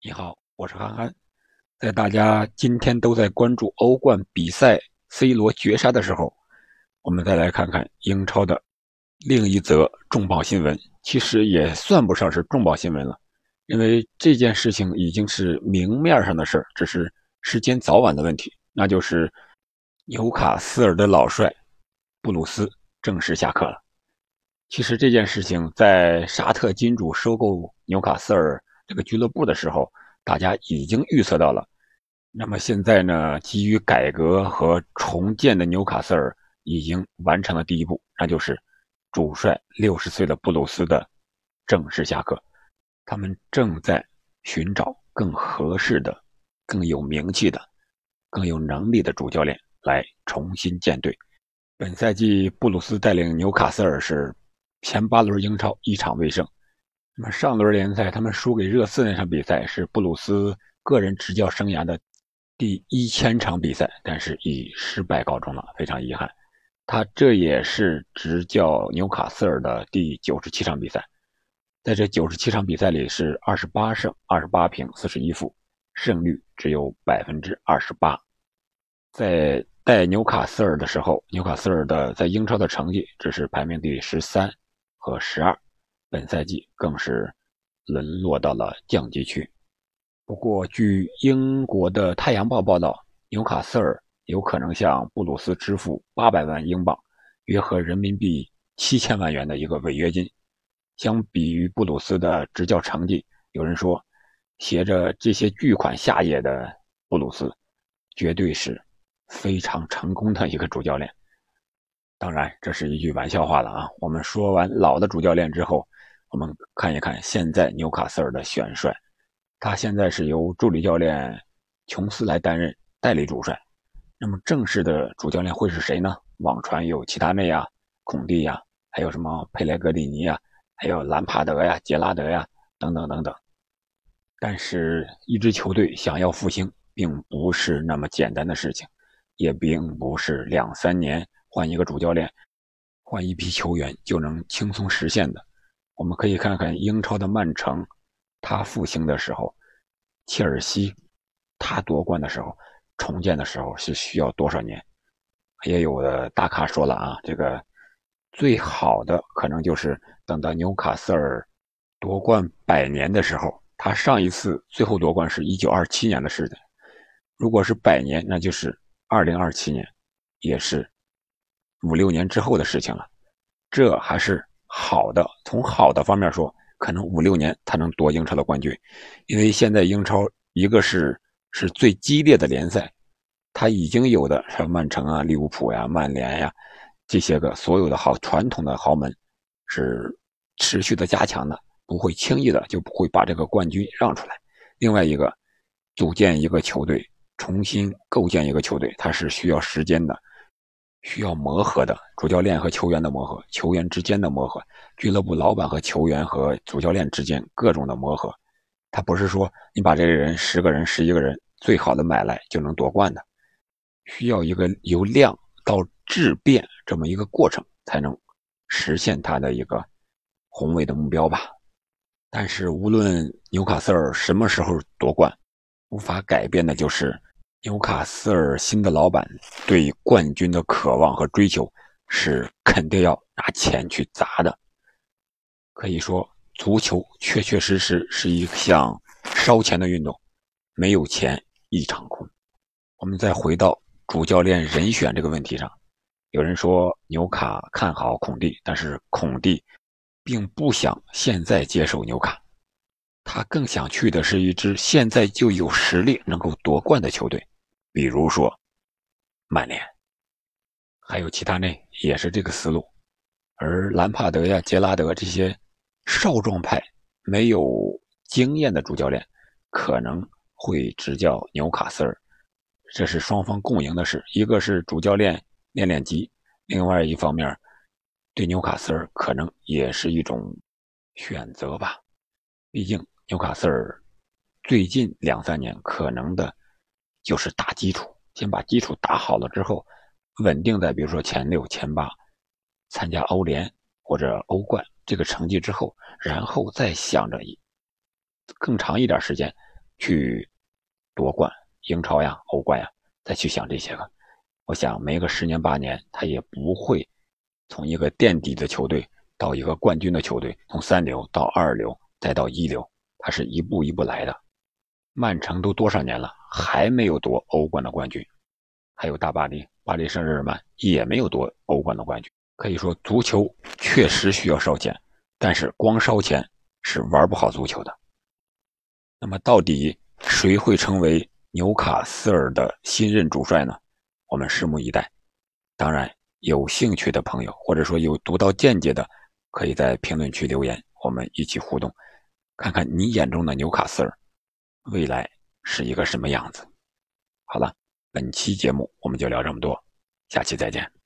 你好，我是憨憨。在大家今天都在关注欧冠比赛 C 罗绝杀的时候，我们再来看看英超的另一则重磅新闻。其实也算不上是重磅新闻了，因为这件事情已经是明面上的事只是时间早晚的问题。那就是纽卡斯尔的老帅布鲁斯正式下课了。其实这件事情在沙特金主收购纽卡斯尔。这个俱乐部的时候，大家已经预测到了。那么现在呢，基于改革和重建的纽卡斯尔已经完成了第一步，那就是主帅六十岁的布鲁斯的正式下课。他们正在寻找更合适的、更有名气的、更有能力的主教练来重新建队。本赛季，布鲁斯带领纽卡斯尔是前八轮英超一场未胜。那么上轮联赛他们输给热刺那场比赛是布鲁斯个人执教生涯的第一千场比赛，但是以失败告终了，非常遗憾。他这也是执教纽卡斯尔的第九十七场比赛，在这九十七场比赛里是二十八胜二十八平四十一负，胜率只有百分之二十八。在带纽卡斯尔的时候，纽卡斯尔的在英超的成绩只是排名第十三和十二。本赛季更是沦落到了降级区。不过，据英国的《太阳报》报道，纽卡斯尔有可能向布鲁斯支付八百万英镑（约合人民币七千万元）的一个违约金。相比于布鲁斯的执教成绩，有人说，携着这些巨款下野的布鲁斯，绝对是非常成功的一个主教练。当然，这是一句玩笑话了啊！我们说完老的主教练之后。我们看一看现在纽卡斯尔的选帅，他现在是由助理教练琼斯来担任代理主帅。那么正式的主教练会是谁呢？网传有齐达内呀、孔蒂呀，还有什么佩莱格里尼呀，还有兰帕德呀、杰拉德呀等等等等。但是，一支球队想要复兴，并不是那么简单的事情，也并不是两三年换一个主教练、换一批球员就能轻松实现的。我们可以看看英超的曼城，他复兴的时候，切尔西，他夺冠的时候，重建的时候是需要多少年？也有的大咖说了啊，这个最好的可能就是等到纽卡斯尔夺冠百年的时候，他上一次最后夺冠是一九二七年的事情。如果是百年，那就是二零二七年，也是五六年之后的事情了。这还是。好的，从好的方面说，可能五六年他能夺英超的冠军，因为现在英超一个是是最激烈的联赛，他已经有的像曼城啊、利物浦呀、曼联呀这些个所有的好传统的豪门是持续的加强的，不会轻易的就不会把这个冠军让出来。另外一个，组建一个球队，重新构建一个球队，它是需要时间的。需要磨合的主教练和球员的磨合，球员之间的磨合，俱乐部老板和球员和主教练之间各种的磨合，他不是说你把这个人十个人十一个人最好的买来就能夺冠的，需要一个由量到质变这么一个过程才能实现他的一个宏伟的目标吧。但是无论纽卡斯尔什么时候夺冠，无法改变的就是。纽卡斯尔新的老板对冠军的渴望和追求是肯定要拿钱去砸的。可以说，足球确确实实是一项烧钱的运动，没有钱一场空。我们再回到主教练人选这个问题上，有人说纽卡看好孔蒂，但是孔蒂并不想现在接受纽卡。他更想去的是一支现在就有实力能够夺冠的球队，比如说曼联，还有其他内也是这个思路。而兰帕德呀、杰拉德这些少壮派、没有经验的主教练，可能会执教纽卡斯尔，这是双方共赢的事。一个是主教练练练级，另外一方面对纽卡斯尔可能也是一种选择吧，毕竟。纽卡斯尔最近两三年可能的，就是打基础，先把基础打好了之后，稳定在比如说前六、前八，参加欧联或者欧冠这个成绩之后，然后再想着更长一点时间去夺冠，英超呀、欧冠呀，再去想这些个。我想没个十年八年，他也不会从一个垫底的球队到一个冠军的球队，从三流到二流再到一流，他是一步一步来的。曼城都多少年了，还没有夺欧冠的冠军，还有大巴黎、巴黎圣日耳曼也没有夺欧冠的冠军。可以说，足球确实需要烧钱，但是光烧钱是玩不好足球的。那么，到底谁会成为纽卡斯尔的新任主帅呢？我们拭目以待。当然，有兴趣的朋友，或者说有独到见解的，可以在评论区留言，我们一起互动，看看你眼中的纽卡斯尔未来是一个什么样子。好了，本期节目我们就聊这么多，下期再见。